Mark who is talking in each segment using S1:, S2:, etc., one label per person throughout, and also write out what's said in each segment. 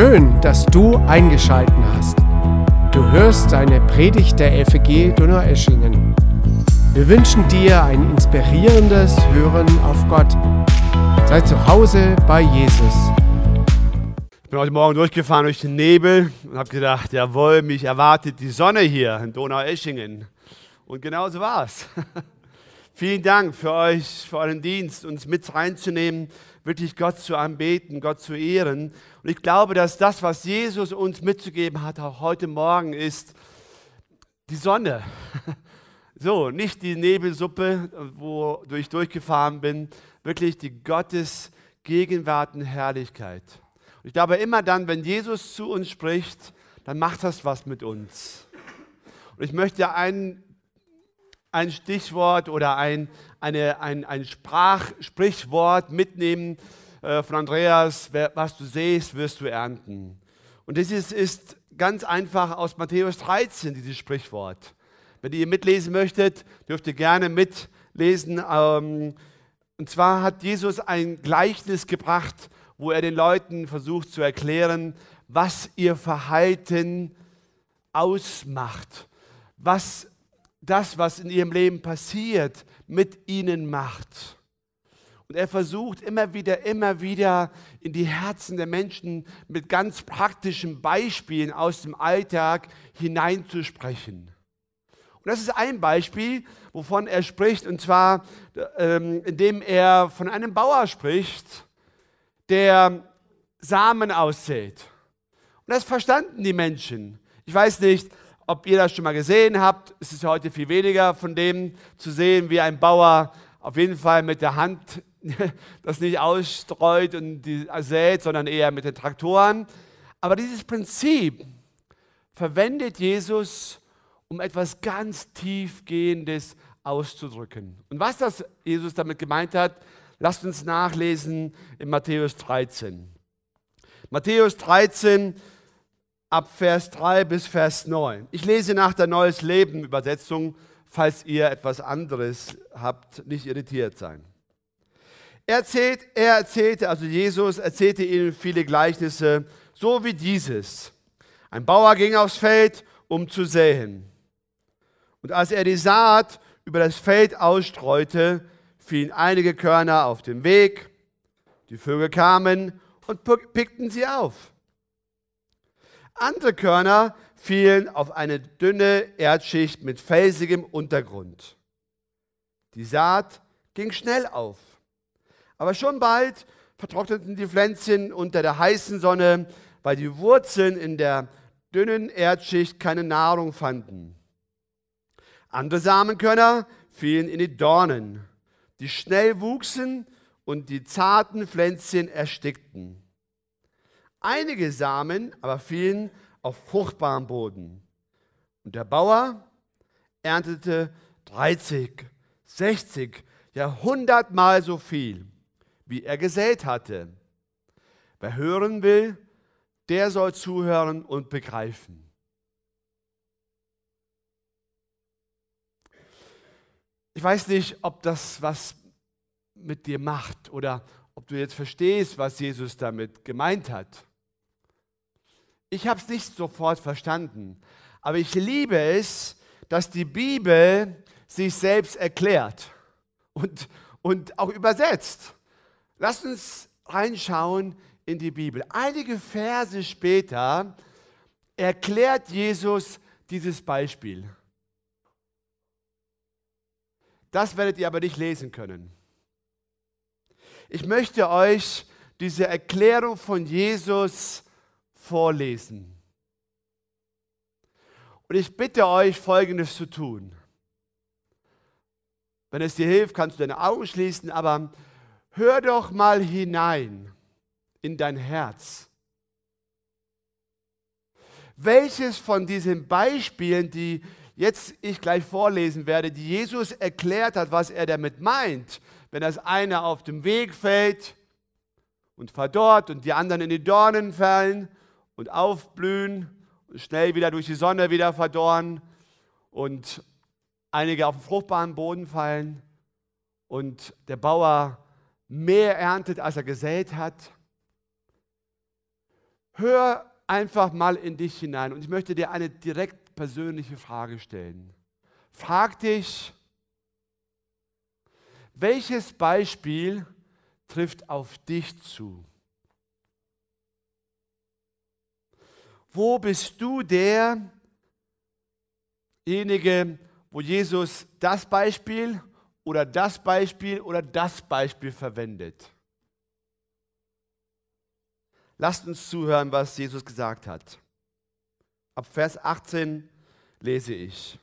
S1: Schön, dass du eingeschalten hast. Du hörst eine Predigt der FG Donaueschingen. Wir wünschen dir ein inspirierendes Hören auf Gott. Sei zu Hause bei Jesus.
S2: Ich bin heute Morgen durchgefahren durch den Nebel und habe gedacht, jawohl, mich erwartet die Sonne hier in Donaueschingen. Und genau so war es. Vielen Dank für euch, für euren Dienst, uns mit reinzunehmen, wirklich Gott zu anbeten, Gott zu ehren. Und ich glaube, dass das, was Jesus uns mitzugeben hat, auch heute Morgen ist die Sonne. So, nicht die Nebelsuppe, wo ich durchgefahren bin, wirklich die Gottes Gegenwart und Herrlichkeit. Und ich glaube, immer dann, wenn Jesus zu uns spricht, dann macht das was mit uns. Und ich möchte ein, ein Stichwort oder ein, eine, ein, ein Sprach, Sprichwort mitnehmen von Andreas, was du sähst, wirst du ernten. Und das ist, ist ganz einfach aus Matthäus 13, dieses Sprichwort. Wenn ihr mitlesen möchtet, dürft ihr gerne mitlesen. Ähm, und zwar hat Jesus ein Gleichnis gebracht, wo er den Leuten versucht zu erklären, was ihr Verhalten ausmacht, was das, was in ihrem Leben passiert, mit ihnen macht. Und er versucht immer wieder, immer wieder in die Herzen der Menschen mit ganz praktischen Beispielen aus dem Alltag hineinzusprechen. Und das ist ein Beispiel, wovon er spricht, und zwar ähm, indem er von einem Bauer spricht, der Samen aussät. Und das verstanden die Menschen. Ich weiß nicht, ob ihr das schon mal gesehen habt. Es ist heute viel weniger von dem zu sehen, wie ein Bauer auf jeden Fall mit der Hand das nicht ausstreut und sät, sondern eher mit den Traktoren. Aber dieses Prinzip verwendet Jesus, um etwas ganz tiefgehendes auszudrücken. Und was das Jesus damit gemeint hat, lasst uns nachlesen in Matthäus 13. Matthäus 13, ab Vers 3 bis Vers 9. Ich lese nach der Neues Leben Übersetzung, falls ihr etwas anderes habt, nicht irritiert sein. Er, erzählt, er erzählte, also Jesus erzählte ihnen viele Gleichnisse, so wie dieses. Ein Bauer ging aufs Feld, um zu säen. Und als er die Saat über das Feld ausstreute, fielen einige Körner auf dem Weg. Die Vögel kamen und pickten sie auf. Andere Körner fielen auf eine dünne Erdschicht mit felsigem Untergrund. Die Saat ging schnell auf. Aber schon bald vertrockneten die Pflänzchen unter der heißen Sonne, weil die Wurzeln in der dünnen Erdschicht keine Nahrung fanden. Andere Samenkörner fielen in die Dornen, die schnell wuchsen und die zarten Pflänzchen erstickten. Einige Samen aber fielen auf fruchtbaren Boden. Und der Bauer erntete 30, 60, ja 100 Mal so viel, wie er gesät hatte. Wer hören will, der soll zuhören und begreifen. Ich weiß nicht, ob das was mit dir macht oder ob du jetzt verstehst, was Jesus damit gemeint hat. Ich habe es nicht sofort verstanden, aber ich liebe es, dass die Bibel sich selbst erklärt und, und auch übersetzt. Lasst uns reinschauen in die Bibel. Einige Verse später erklärt Jesus dieses Beispiel. Das werdet ihr aber nicht lesen können. Ich möchte euch diese Erklärung von Jesus vorlesen. Und ich bitte euch, Folgendes zu tun. Wenn es dir hilft, kannst du deine Augen schließen, aber hör doch mal hinein in dein Herz. Welches von diesen Beispielen, die jetzt ich gleich vorlesen werde, die Jesus erklärt hat, was er damit meint, wenn das eine auf dem Weg fällt und verdorrt und die anderen in die Dornen fallen und aufblühen und schnell wieder durch die Sonne wieder verdorren und einige auf den fruchtbaren Boden fallen und der Bauer mehr erntet, als er gesät hat. hör einfach mal in dich hinein und ich möchte dir eine direkt persönliche Frage stellen. Frag dich, welches Beispiel trifft auf dich zu? Wo bist du derjenige, wo Jesus das Beispiel oder das Beispiel oder das Beispiel verwendet? Lasst uns zuhören, was Jesus gesagt hat. Ab Vers 18 lese ich.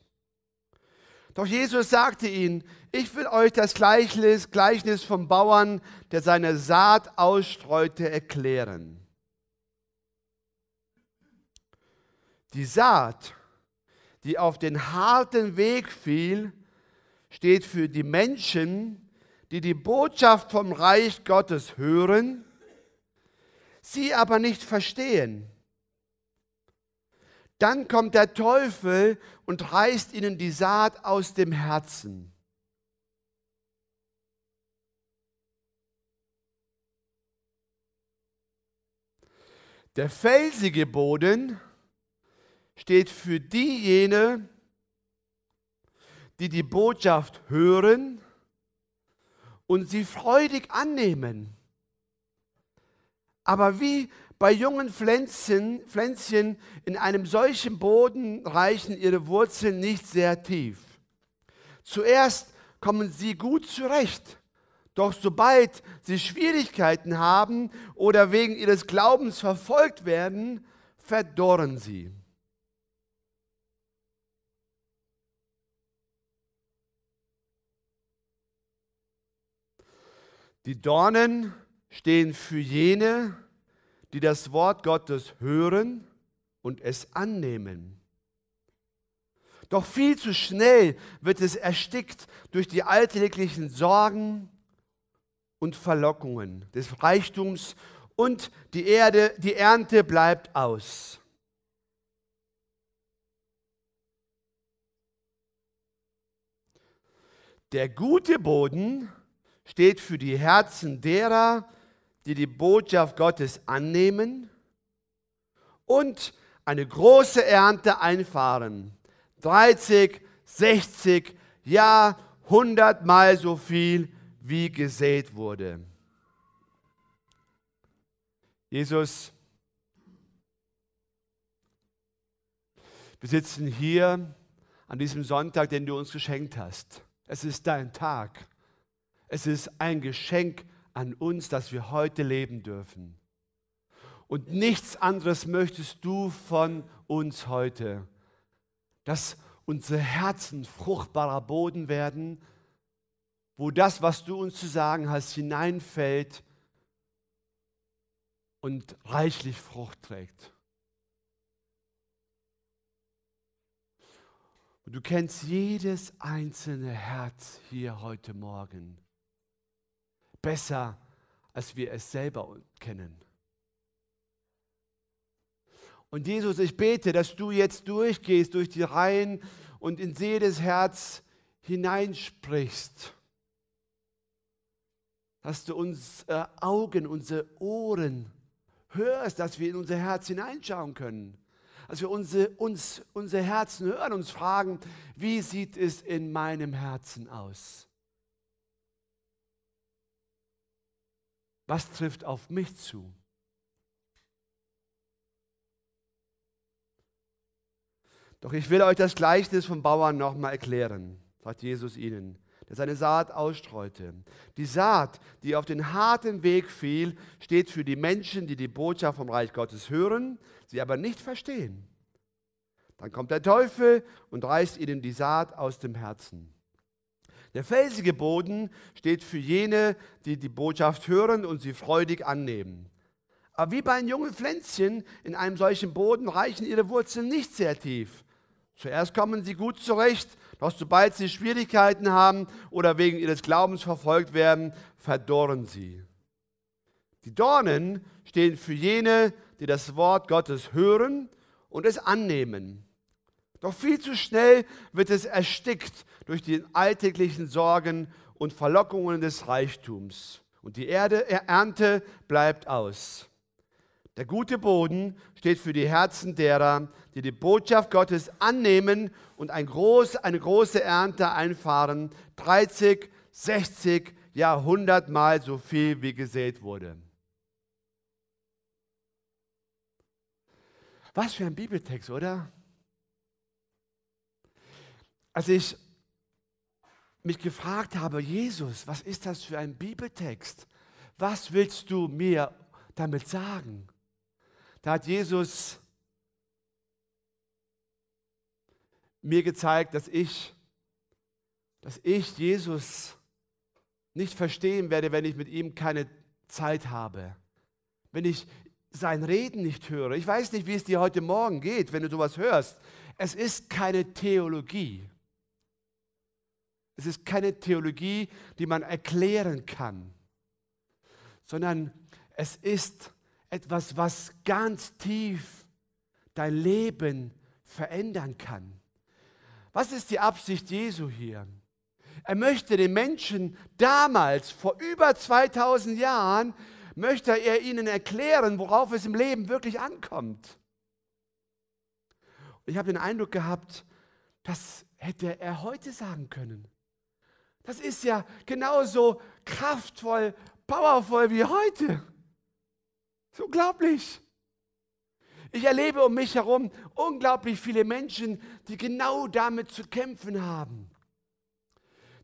S2: Doch Jesus sagte ihnen, ich will euch das Gleichnis, Gleichnis vom Bauern, der seine Saat ausstreute, erklären. Die Saat, die auf den harten Weg fiel, steht für die Menschen, die die Botschaft vom Reich Gottes hören, sie aber nicht verstehen. Dann kommt der Teufel und reißt ihnen die Saat aus dem Herzen. Der felsige Boden steht für diejenigen, die die Botschaft hören und sie freudig annehmen. Aber wie bei jungen Pflänzchen, Pflänzchen in einem solchen Boden reichen ihre Wurzeln nicht sehr tief. Zuerst kommen sie gut zurecht, doch sobald sie Schwierigkeiten haben oder wegen ihres Glaubens verfolgt werden, verdorren sie. Die Dornen stehen für jene, die das Wort Gottes hören und es annehmen. Doch viel zu schnell wird es erstickt durch die alltäglichen Sorgen und Verlockungen des Reichtums und die Erde, die Ernte bleibt aus. Der gute Boden steht für die Herzen derer, die die Botschaft Gottes annehmen und eine große Ernte einfahren. 30, 60, ja 100 Mal so viel, wie gesät wurde. Jesus, wir sitzen hier an diesem Sonntag, den du uns geschenkt hast. Es ist dein Tag. Es ist ein Geschenk an uns, dass wir heute leben dürfen. Und nichts anderes möchtest du von uns heute, dass unsere Herzen fruchtbarer Boden werden, wo das, was du uns zu sagen hast, hineinfällt und reichlich Frucht trägt. Und du kennst jedes einzelne Herz hier heute Morgen besser, als wir es selber kennen. Und Jesus, ich bete, dass du jetzt durchgehst durch die Reihen und in jedes Herz hineinsprichst. Dass du uns äh, Augen, unsere Ohren hörst, dass wir in unser Herz hineinschauen können. Dass wir unsere, uns, unsere Herzen hören, uns fragen, wie sieht es in meinem Herzen aus? Was trifft auf mich zu? Doch ich will euch das Gleichnis vom Bauern nochmal erklären, sagt Jesus ihnen, der seine Saat ausstreute. Die Saat, die auf den harten Weg fiel, steht für die Menschen, die die Botschaft vom Reich Gottes hören, sie aber nicht verstehen. Dann kommt der Teufel und reißt ihnen die Saat aus dem Herzen. Der felsige Boden steht für jene, die die Botschaft hören und sie freudig annehmen. Aber wie bei einem jungen Pflänzchen in einem solchen Boden reichen ihre Wurzeln nicht sehr tief. Zuerst kommen sie gut zurecht, doch sobald sie Schwierigkeiten haben oder wegen ihres Glaubens verfolgt werden, verdorren sie. Die Dornen stehen für jene, die das Wort Gottes hören und es annehmen. Doch viel zu schnell wird es erstickt durch die alltäglichen Sorgen und Verlockungen des Reichtums. Und die Erde, Ernte bleibt aus. Der gute Boden steht für die Herzen derer, die die Botschaft Gottes annehmen und ein groß, eine große Ernte einfahren. 30, 60, ja 100 Mal so viel wie gesät wurde. Was für ein Bibeltext, oder? Als ich mich gefragt habe, Jesus, was ist das für ein Bibeltext? Was willst du mir damit sagen? Da hat Jesus mir gezeigt, dass ich, dass ich Jesus nicht verstehen werde, wenn ich mit ihm keine Zeit habe. Wenn ich sein Reden nicht höre. Ich weiß nicht, wie es dir heute Morgen geht, wenn du sowas hörst. Es ist keine Theologie. Es ist keine Theologie, die man erklären kann, sondern es ist etwas, was ganz tief dein Leben verändern kann. Was ist die Absicht Jesu hier? Er möchte den Menschen damals, vor über 2000 Jahren, möchte er ihnen erklären, worauf es im Leben wirklich ankommt. ich habe den Eindruck gehabt, das hätte er heute sagen können. Das ist ja genauso kraftvoll, powervoll wie heute. So unglaublich. Ich erlebe um mich herum unglaublich viele Menschen, die genau damit zu kämpfen haben.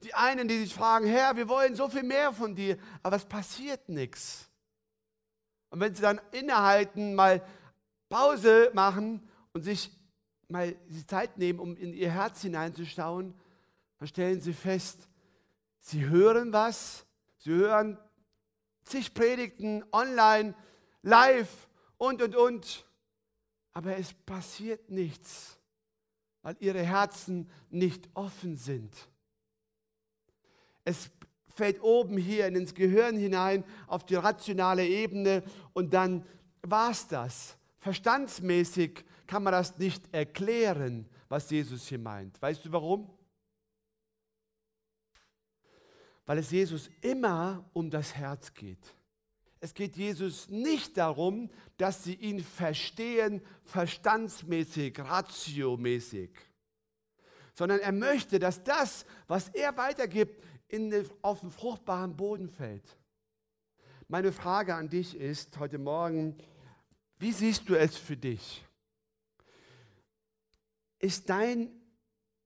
S2: Die einen, die sich fragen, Herr, wir wollen so viel mehr von dir, aber es passiert nichts. Und wenn sie dann innehalten, mal Pause machen und sich mal die Zeit nehmen, um in ihr Herz hineinzuschauen, dann stellen sie fest, sie hören was, sie hören zig Predigten online, live und, und, und. Aber es passiert nichts, weil ihre Herzen nicht offen sind. Es fällt oben hier ins Gehirn hinein, auf die rationale Ebene und dann war es das. Verstandsmäßig kann man das nicht erklären, was Jesus hier meint. Weißt du warum? Weil es Jesus immer um das Herz geht. Es geht Jesus nicht darum, dass sie ihn verstehen, verstandsmäßig, ratiomäßig, sondern er möchte, dass das, was er weitergibt, in, auf den fruchtbaren Boden fällt. Meine Frage an dich ist heute Morgen, wie siehst du es für dich? Ist dein,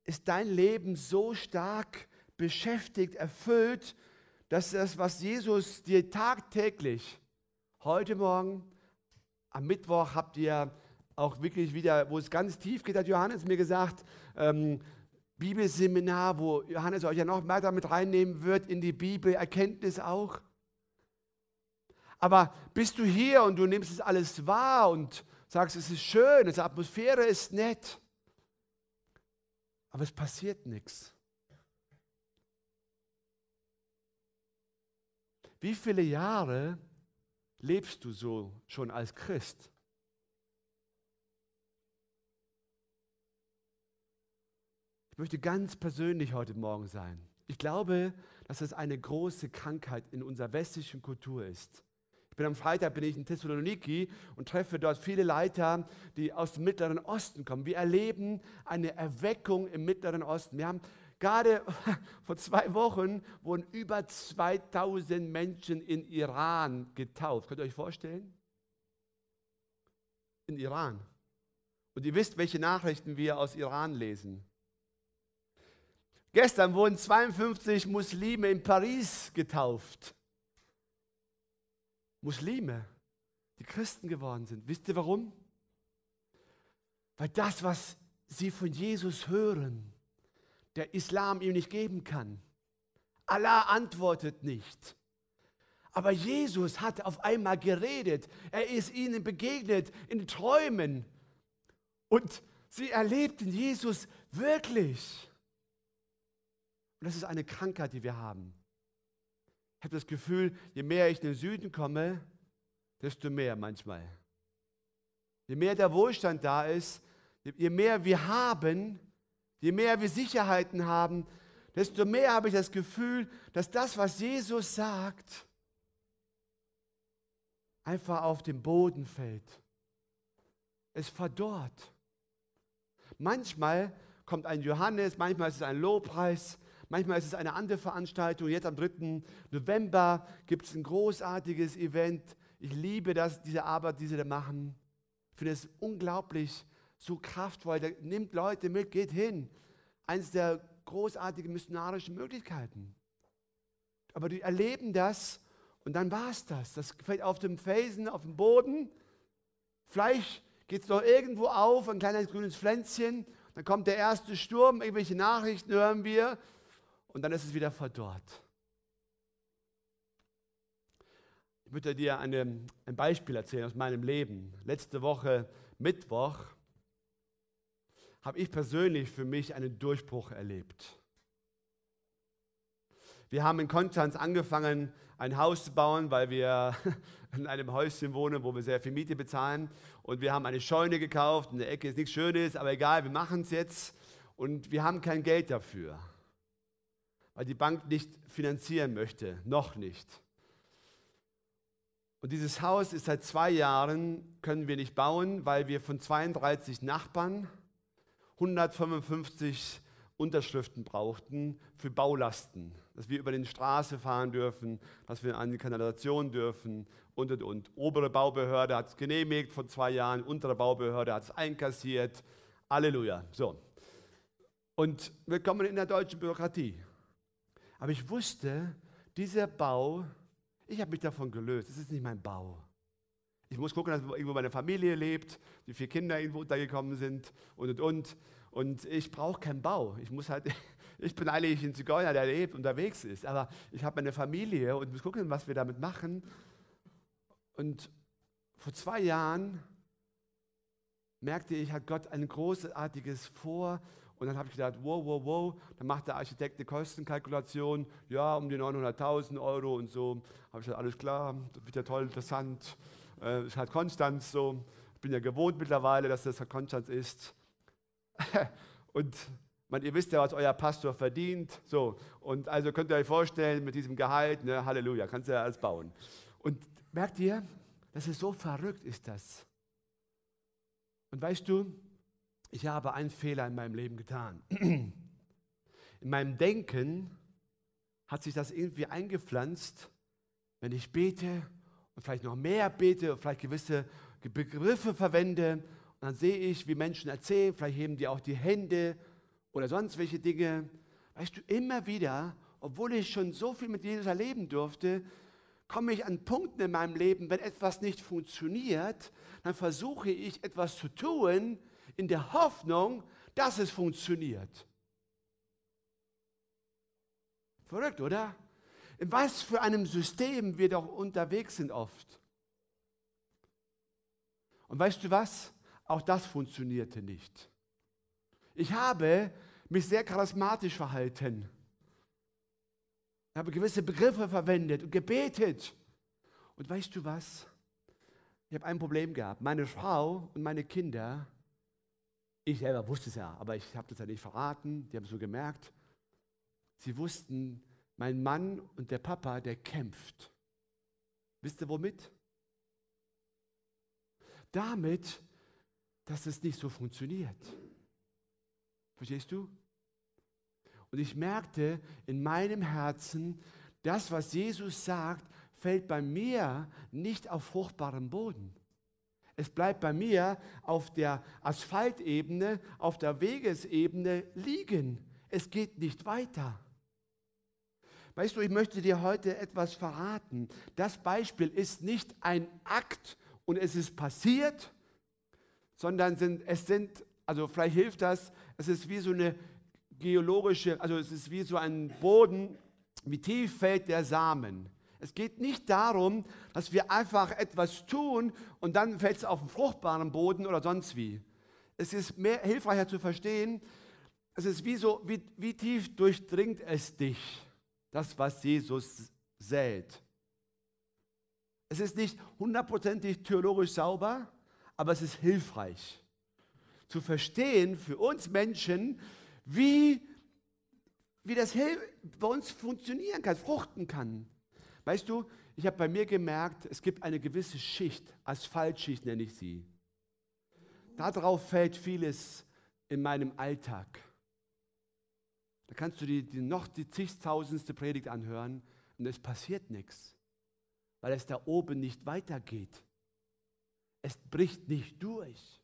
S2: ist dein Leben so stark beschäftigt, erfüllt, dass das, was Jesus dir tagtäglich, heute Morgen, am Mittwoch habt ihr auch wirklich wieder, wo es ganz tief geht, hat Johannes mir gesagt, ähm, Bibelseminar, wo Johannes euch ja noch mehr damit reinnehmen wird in die Bibel, Erkenntnis auch. Aber bist du hier und du nimmst es alles wahr und sagst, es ist schön, die Atmosphäre ist nett, aber es passiert nichts. Wie viele Jahre lebst du so schon als Christ? Ich möchte ganz persönlich heute Morgen sein. Ich glaube, dass es eine große Krankheit in unserer westlichen Kultur ist. Ich bin am Freitag bin ich in Thessaloniki und treffe dort viele Leiter, die aus dem Mittleren Osten kommen. Wir erleben eine Erweckung im Mittleren Osten. Wir haben Gerade vor zwei Wochen wurden über 2000 Menschen in Iran getauft. Könnt ihr euch vorstellen? In Iran. Und ihr wisst, welche Nachrichten wir aus Iran lesen. Gestern wurden 52 Muslime in Paris getauft. Muslime, die Christen geworden sind. Wisst ihr warum? Weil das, was sie von Jesus hören, der Islam ihm nicht geben kann. Allah antwortet nicht. Aber Jesus hat auf einmal geredet. Er ist ihnen begegnet in Träumen. Und sie erlebten Jesus wirklich. Und das ist eine Krankheit, die wir haben. Ich habe das Gefühl, je mehr ich in den Süden komme, desto mehr manchmal. Je mehr der Wohlstand da ist, je mehr wir haben, Je mehr wir Sicherheiten haben, desto mehr habe ich das Gefühl, dass das, was Jesus sagt, einfach auf den Boden fällt. Es verdorrt. Manchmal kommt ein Johannes, manchmal ist es ein Lobpreis, manchmal ist es eine andere Veranstaltung. Jetzt am 3. November gibt es ein großartiges Event. Ich liebe das, diese Arbeit, die sie da machen. Ich finde es unglaublich so kraftvoll. Der nimmt Leute mit, geht hin. Eines der großartigen missionarischen Möglichkeiten. Aber die erleben das und dann war es das. Das fällt auf dem Felsen, auf dem Boden. Vielleicht geht es noch irgendwo auf, ein kleines grünes Pflänzchen. Dann kommt der erste Sturm, irgendwelche Nachrichten hören wir und dann ist es wieder verdorrt. Ich möchte dir eine, ein Beispiel erzählen aus meinem Leben. Letzte Woche, Mittwoch, habe ich persönlich für mich einen Durchbruch erlebt. Wir haben in Konstanz angefangen, ein Haus zu bauen, weil wir in einem Häuschen wohnen, wo wir sehr viel Miete bezahlen. Und wir haben eine Scheune gekauft. In der Ecke ist nichts Schönes, aber egal, wir machen es jetzt. Und wir haben kein Geld dafür, weil die Bank nicht finanzieren möchte, noch nicht. Und dieses Haus ist seit zwei Jahren, können wir nicht bauen, weil wir von 32 Nachbarn 155 Unterschriften brauchten für Baulasten, dass wir über die Straße fahren dürfen, dass wir an die Kanalisation dürfen und und und. Obere Baubehörde hat es genehmigt vor zwei Jahren, untere Baubehörde hat es einkassiert. Halleluja. So. Und wir kommen in der deutschen Bürokratie. Aber ich wusste, dieser Bau ich habe mich davon gelöst. Es ist nicht mein Bau. Ich muss gucken, dass irgendwo meine Familie lebt, wie viele Kinder irgendwo untergekommen sind und und und. Und ich brauche keinen Bau. Ich muss halt, ich bin eigentlich ein Zigeuner, der lebt, unterwegs ist. Aber ich habe meine Familie und muss gucken, was wir damit machen. Und vor zwei Jahren merkte ich, hat Gott ein großartiges Vor und dann habe ich gedacht, wow, wow, wow. Dann macht der Architekt eine Kostenkalkulation, ja, um die 900.000 Euro und so. Habe ich gesagt, alles klar, das wird ja toll, interessant. Äh, ist halt Konstanz so. Ich bin ja gewohnt mittlerweile, dass das Konstanz ist. und man, ihr wisst ja, was euer Pastor verdient. So, und also könnt ihr euch vorstellen, mit diesem Gehalt, ne, Halleluja, kannst du ja alles bauen. Und merkt ihr, das ist so verrückt, ist das. Und weißt du, ich habe einen Fehler in meinem Leben getan. In meinem Denken hat sich das irgendwie eingepflanzt, wenn ich bete und vielleicht noch mehr bete und vielleicht gewisse Begriffe verwende und dann sehe ich, wie Menschen erzählen, vielleicht heben die auch die Hände oder sonst welche Dinge. Weißt du, immer wieder, obwohl ich schon so viel mit Jesus erleben durfte, komme ich an Punkten in meinem Leben, wenn etwas nicht funktioniert, dann versuche ich etwas zu tun, in der Hoffnung, dass es funktioniert. Verrückt, oder? In was für einem System wir doch unterwegs sind oft. Und weißt du was? Auch das funktionierte nicht. Ich habe mich sehr charismatisch verhalten. Ich habe gewisse Begriffe verwendet und gebetet. Und weißt du was? Ich habe ein Problem gehabt. Meine Frau und meine Kinder ich selber wusste es ja, aber ich habe das ja nicht verraten. Die haben es so gemerkt. Sie wussten, mein Mann und der Papa, der kämpft. Wisst ihr womit? Damit, dass es nicht so funktioniert. Verstehst du? Und ich merkte in meinem Herzen, das, was Jesus sagt, fällt bei mir nicht auf fruchtbarem Boden. Es bleibt bei mir auf der Asphaltebene, auf der Wegesebene liegen. Es geht nicht weiter. Weißt du, ich möchte dir heute etwas verraten. Das Beispiel ist nicht ein Akt und es ist passiert, sondern sind, es sind, also vielleicht hilft das, es ist wie so eine geologische, also es ist wie so ein Boden, wie tief fällt der Samen. Es geht nicht darum, dass wir einfach etwas tun und dann fällt es auf den fruchtbaren Boden oder sonst wie. Es ist mehr hilfreicher zu verstehen, es ist wie so, wie, wie tief durchdringt es dich, das, was Jesus sät. Es ist nicht hundertprozentig theologisch sauber, aber es ist hilfreich zu verstehen für uns Menschen, wie, wie das bei uns funktionieren kann, fruchten kann. Weißt du, ich habe bei mir gemerkt, es gibt eine gewisse Schicht, Asphaltschicht nenne ich sie. Darauf fällt vieles in meinem Alltag. Da kannst du die, die noch die zigtausendste Predigt anhören und es passiert nichts, weil es da oben nicht weitergeht. Es bricht nicht durch.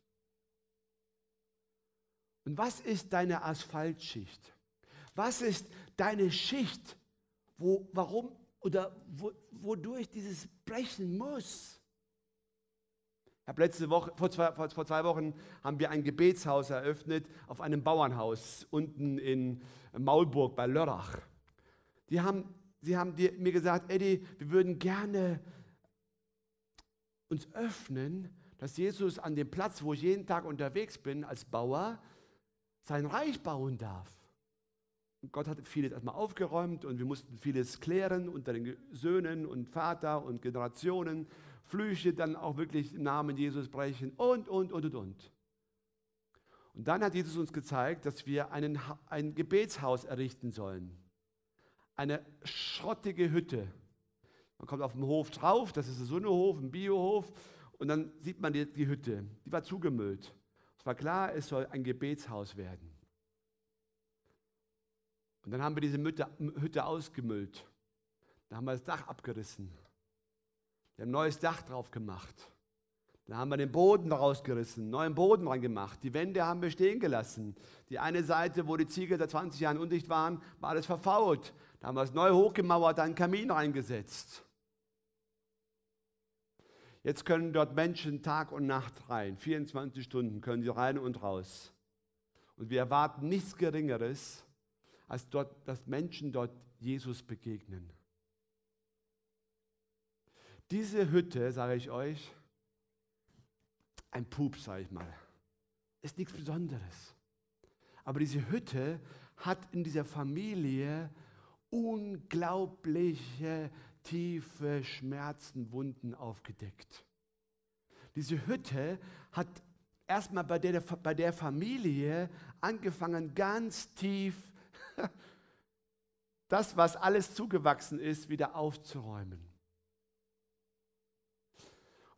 S2: Und was ist deine Asphaltschicht? Was ist deine Schicht, wo, warum oder wo, wodurch dieses brechen muss? Habe letzte Woche, vor zwei, vor, zwei Wochen haben wir ein Gebetshaus eröffnet auf einem Bauernhaus unten in Maulburg bei Lörrach. Die haben, sie haben mir gesagt, Eddie, wir würden gerne uns öffnen, dass Jesus an dem Platz, wo ich jeden Tag unterwegs bin als Bauer, sein Reich bauen darf. Und Gott hat vieles erstmal aufgeräumt und wir mussten vieles klären unter den Söhnen und Vater und Generationen, Flüche dann auch wirklich im Namen Jesus brechen und, und, und, und, und. Und dann hat Jesus uns gezeigt, dass wir einen, ein Gebetshaus errichten sollen. Eine schrottige Hütte. Man kommt auf dem Hof drauf, das ist ein Sonnehof, ein Biohof, und dann sieht man die, die Hütte. Die war zugemüllt. Es war klar, es soll ein Gebetshaus werden. Und dann haben wir diese Hütte ausgemüllt. Da haben wir das Dach abgerissen. Wir haben ein neues Dach drauf gemacht. Dann haben wir den Boden rausgerissen, neuen Boden reingemacht. Die Wände haben wir stehen gelassen. Die eine Seite, wo die Ziegel seit 20 Jahren undicht waren, war alles verfault. Da haben wir es neu hochgemauert, einen Kamin reingesetzt. Jetzt können dort Menschen Tag und Nacht rein. 24 Stunden können sie rein und raus. Und wir erwarten nichts Geringeres, als dort, dass Menschen dort Jesus begegnen. Diese Hütte, sage ich euch, ein Pups, sage ich mal, ist nichts Besonderes. Aber diese Hütte hat in dieser Familie unglaubliche tiefe Schmerzen, Wunden aufgedeckt. Diese Hütte hat erstmal bei der, bei der Familie angefangen, ganz tief das, was alles zugewachsen ist, wieder aufzuräumen.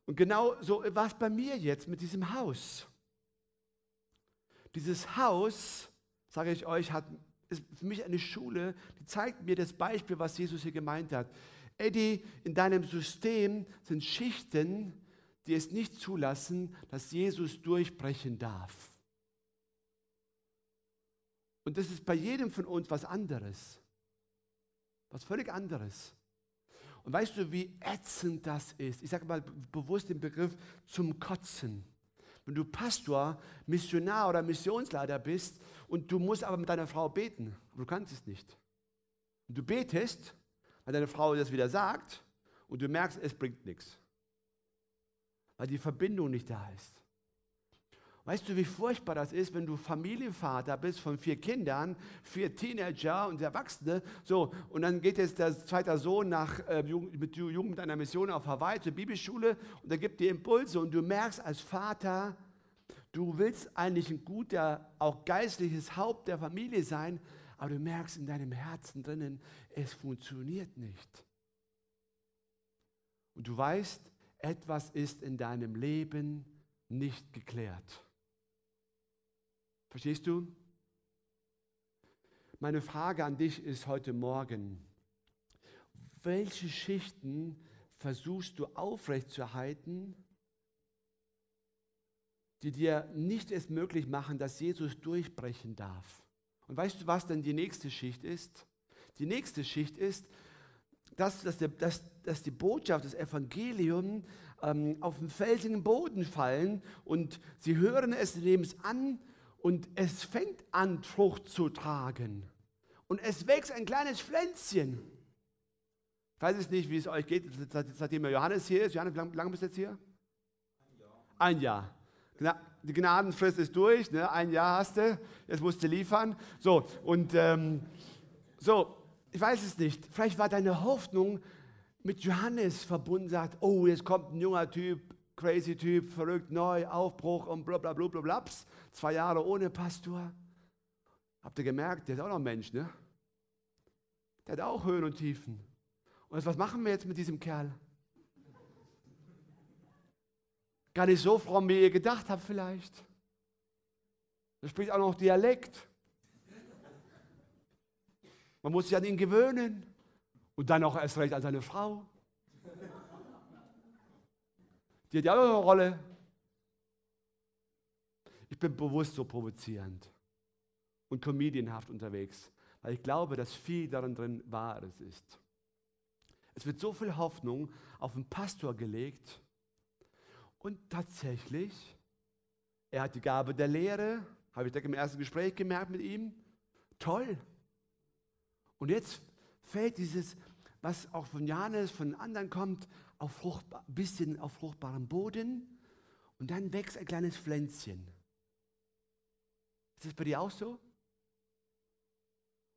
S2: Und genau so war es bei mir jetzt mit diesem Haus. Dieses Haus, sage ich euch, hat, ist für mich eine Schule, die zeigt mir das Beispiel, was Jesus hier gemeint hat. Eddie, in deinem System sind Schichten, die es nicht zulassen, dass Jesus durchbrechen darf. Und das ist bei jedem von uns was anderes. Was völlig anderes. Und weißt du, wie ätzend das ist? Ich sage mal bewusst den Begriff zum Kotzen. Wenn du Pastor, Missionar oder Missionsleiter bist und du musst aber mit deiner Frau beten, du kannst es nicht. Und du betest weil deine Frau das wieder sagt und du merkst, es bringt nichts. Weil die Verbindung nicht da ist. Weißt du, wie furchtbar das ist, wenn du Familienvater bist von vier Kindern, vier Teenager und Erwachsene, so, und dann geht jetzt der zweite Sohn nach, äh, mit Jugend einer Mission auf Hawaii zur Bibelschule und er gibt dir Impulse und du merkst als Vater, du willst eigentlich ein guter, auch geistliches Haupt der Familie sein, aber du merkst in deinem Herzen drinnen, es funktioniert nicht. Und du weißt, etwas ist in deinem Leben nicht geklärt. Verstehst du? Meine Frage an dich ist heute Morgen, welche Schichten versuchst du aufrechtzuerhalten, die dir nicht es möglich machen, dass Jesus durchbrechen darf? Und weißt du, was denn die nächste Schicht ist? Die nächste Schicht ist, dass, dass, der, dass, dass die Botschaft, das Evangelium ähm, auf den felsigen Boden fallen und sie hören es, nehmen an und es fängt an, Frucht zu tragen. Und es wächst ein kleines Pflänzchen. Ich weiß es nicht, wie es euch geht, seitdem Johannes hier ist. Johannes, wie lange, bist du jetzt hier? Ein Jahr. Ein Jahr die Gnadenfrist ist durch, ne? ein Jahr hast du, jetzt musst du liefern. So, und ähm, so, ich weiß es nicht. Vielleicht war deine Hoffnung mit Johannes verbunden, sagt, oh, jetzt kommt ein junger Typ, crazy Typ, verrückt, neu, Aufbruch und bla bla bla bla bla. Zwei Jahre ohne Pastor. Habt ihr gemerkt, der ist auch noch ein Mensch, ne? Der hat auch Höhen und Tiefen. Und was machen wir jetzt mit diesem Kerl? Gar nicht so fromm, wie ihr gedacht habt vielleicht. Er spricht auch noch Dialekt. Man muss sich an ihn gewöhnen. Und dann auch erst recht an seine Frau. Die hat ja auch eine Rolle. Ich bin bewusst so provozierend und comedianhaft unterwegs, weil ich glaube, dass viel darin drin Wahres ist. Es wird so viel Hoffnung auf den Pastor gelegt und tatsächlich, er hat die Gabe der Lehre, habe ich im ersten Gespräch gemerkt mit ihm, toll. Und jetzt fällt dieses, was auch von Janis, von anderen kommt, auf fruchtbar, bisschen auf fruchtbarem Boden und dann wächst ein kleines Pflänzchen. Ist das bei dir auch so?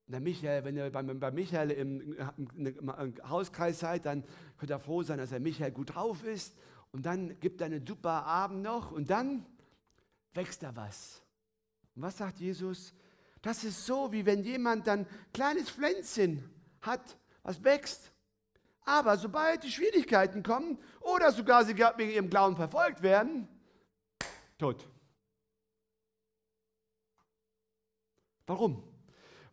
S2: Und der Michael, wenn ihr bei, bei Michael im, im, Hauskreis seid, dann könnt ihr froh sein, dass der Michael gut drauf ist. Und dann gibt er einen super Abend noch und dann wächst da was. Und was sagt Jesus? Das ist so, wie wenn jemand dann kleines Pflänzchen hat, was wächst. Aber sobald die Schwierigkeiten kommen oder sogar sie wegen ihrem Glauben verfolgt werden, tot. Warum?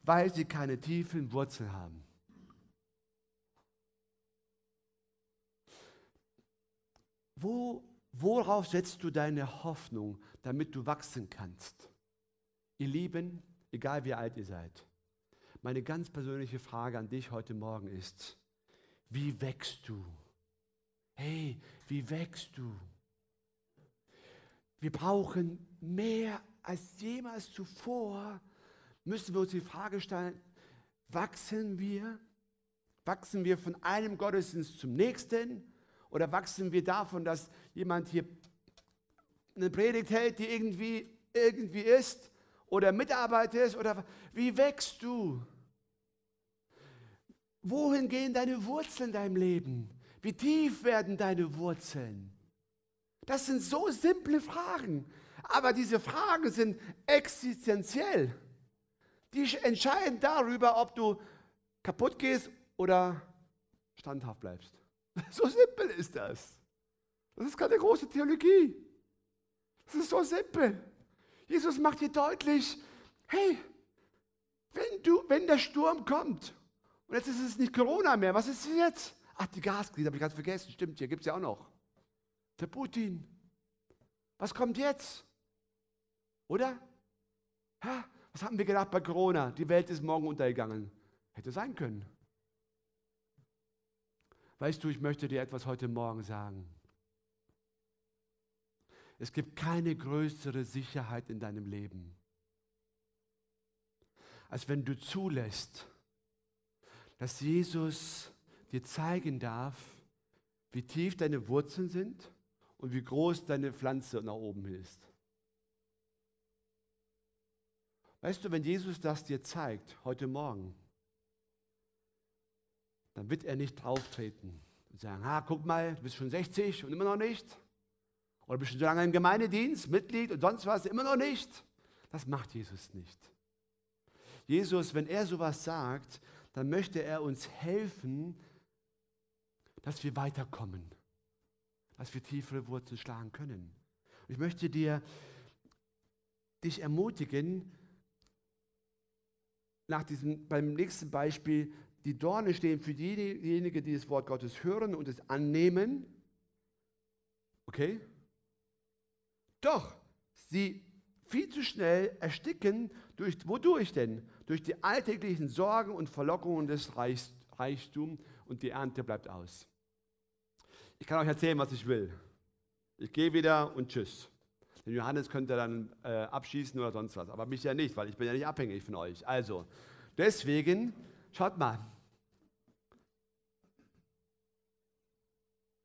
S2: Weil sie keine tiefen Wurzeln haben. Wo, worauf setzt du deine Hoffnung, damit du wachsen kannst? Ihr Lieben, egal wie alt ihr seid, meine ganz persönliche Frage an dich heute Morgen ist, wie wächst du? Hey, wie wächst du? Wir brauchen mehr als jemals zuvor müssen wir uns die Frage stellen, wachsen wir? Wachsen wir von einem Gottesdienst zum nächsten? Oder wachsen wir davon, dass jemand hier eine Predigt hält, die irgendwie, irgendwie ist? Oder Mitarbeiter ist? Oder wie wächst du? Wohin gehen deine Wurzeln in deinem Leben? Wie tief werden deine Wurzeln? Das sind so simple Fragen, aber diese Fragen sind existenziell die entscheiden darüber, ob du kaputt gehst oder standhaft bleibst. So simpel ist das. Das ist keine große Theologie. Das ist so simpel. Jesus macht dir deutlich, hey, wenn, du, wenn der Sturm kommt, und jetzt ist es nicht Corona mehr, was ist jetzt? Ach, die Gaskrise habe ich ganz vergessen, stimmt, hier gibt es ja auch noch. Der Putin. Was kommt jetzt? Oder? Ha? Was haben wir gedacht bei Corona? Die Welt ist morgen untergegangen. Hätte sein können. Weißt du, ich möchte dir etwas heute Morgen sagen. Es gibt keine größere Sicherheit in deinem Leben, als wenn du zulässt, dass Jesus dir zeigen darf, wie tief deine Wurzeln sind und wie groß deine Pflanze nach oben ist. Weißt du, wenn Jesus das dir zeigt, heute Morgen, dann wird er nicht drauftreten und sagen, ah, guck mal, du bist schon 60 und immer noch nicht. Oder bist schon so lange im Gemeindedienst, Mitglied und sonst was, immer noch nicht. Das macht Jesus nicht. Jesus, wenn er sowas sagt, dann möchte er uns helfen, dass wir weiterkommen, dass wir tiefere Wurzeln schlagen können. Und ich möchte dir dich ermutigen, nach diesem, beim nächsten Beispiel, die Dorne stehen für diejenigen, die das Wort Gottes hören und es annehmen. Okay? Doch, sie viel zu schnell ersticken, durch, wodurch denn? Durch die alltäglichen Sorgen und Verlockungen des Reichtums und die Ernte bleibt aus. Ich kann euch erzählen, was ich will. Ich gehe wieder und tschüss. Den Johannes könnt ihr dann äh, abschießen oder sonst was, aber mich ja nicht, weil ich bin ja nicht abhängig von euch. Also, deswegen, schaut mal.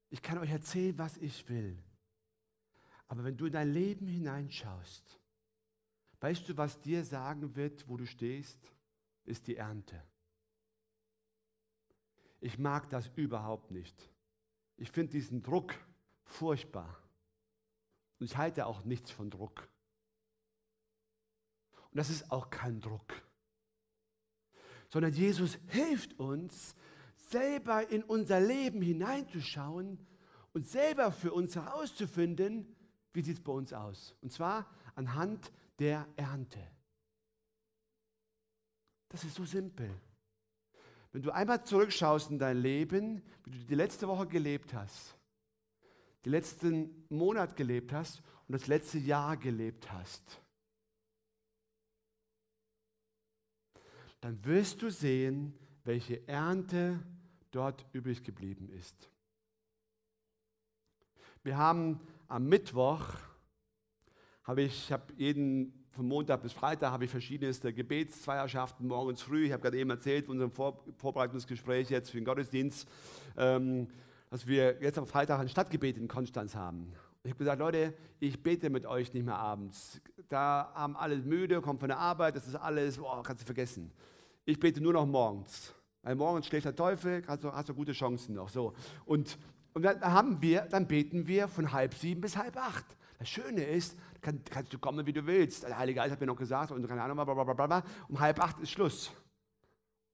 S2: Ich kann euch erzählen, was ich will. Aber wenn du in dein Leben hineinschaust, weißt du, was dir sagen wird, wo du stehst, ist die Ernte. Ich mag das überhaupt nicht. Ich finde diesen Druck furchtbar. Und ich halte auch nichts von Druck. Und das ist auch kein Druck. Sondern Jesus hilft uns, selber in unser Leben hineinzuschauen und selber für uns herauszufinden, wie sieht es bei uns aus. Und zwar anhand der Ernte. Das ist so simpel. Wenn du einmal zurückschaust in dein Leben, wie du die letzte Woche gelebt hast, den letzten Monat gelebt hast und das letzte Jahr gelebt hast, dann wirst du sehen, welche Ernte dort übrig geblieben ist. Wir haben am Mittwoch, habe ich habe jeden von Montag bis Freitag habe ich verschiedenste Gebetszweierschaften morgens früh. Ich habe gerade eben erzählt von unserem Vor Vorbereitungsgespräch jetzt für den Gottesdienst, ähm, dass wir jetzt am Freitag ein Stadtgebet in Konstanz haben. Ich habe gesagt, Leute, ich bete mit euch nicht mehr abends. Da haben alle müde, kommen von der Arbeit, das ist alles, boah, kannst du vergessen. Ich bete nur noch morgens. Weil morgens schläft der Teufel, hast du, hast du gute Chancen noch. So. Und, und dann, haben wir, dann beten wir von halb sieben bis halb acht. Das Schöne ist, kann, kannst du kommen, wie du willst. Der Heilige Geist hat mir noch gesagt, und keine Ahnung, blablabla, um halb acht ist Schluss.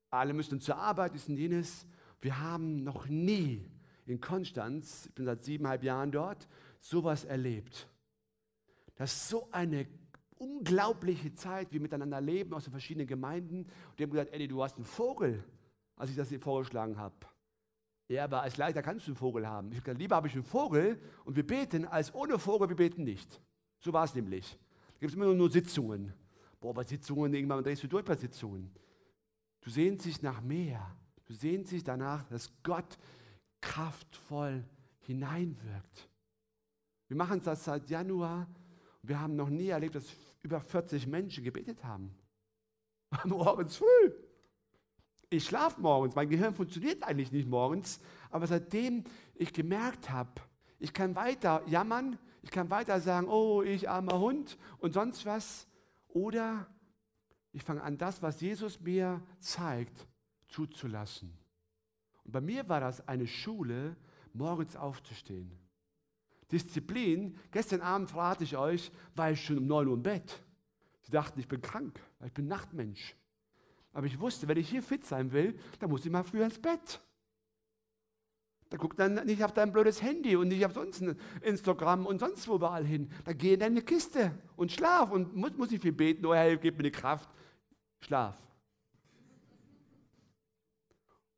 S2: Alle müssen zur Arbeit, dies und jenes. Wir haben noch nie in Konstanz, ich bin seit siebeneinhalb Jahren dort, sowas erlebt. Das ist so eine unglaubliche Zeit, wie wir miteinander leben aus den verschiedenen Gemeinden. Und die haben gesagt, Eddie, du hast einen Vogel, als ich das dir vorgeschlagen habe. Ja, aber als Leiter kannst du einen Vogel haben. Ich habe gesagt, lieber habe ich einen Vogel und wir beten, als ohne Vogel, wir beten nicht. So war es nämlich. Da gibt es immer nur Sitzungen. Boah, bei Sitzungen, irgendwann drehst du durch bei Sitzungen. Du sehnst dich nach mehr. Du sehnst dich danach, dass Gott kraftvoll hineinwirkt. Wir machen das seit Januar wir haben noch nie erlebt, dass über 40 Menschen gebetet haben. Morgens früh. Ich schlafe morgens, mein Gehirn funktioniert eigentlich nicht morgens, aber seitdem ich gemerkt habe, ich kann weiter jammern, ich kann weiter sagen, oh, ich armer Hund und sonst was, oder ich fange an, das, was Jesus mir zeigt, zuzulassen. Und bei mir war das eine Schule, morgens aufzustehen. Disziplin, gestern Abend verrate ich euch, war ich schon um 9 Uhr im Bett. Sie dachten, ich bin krank, ich bin Nachtmensch. Aber ich wusste, wenn ich hier fit sein will, dann muss ich mal früher ins Bett. Da guck dann nicht auf dein blödes Handy und nicht auf sonst Instagram und sonst wo überall hin. Da geh in deine Kiste und schlaf und muss, muss ich viel beten. Oh Herr, gib mir die Kraft. Schlaf.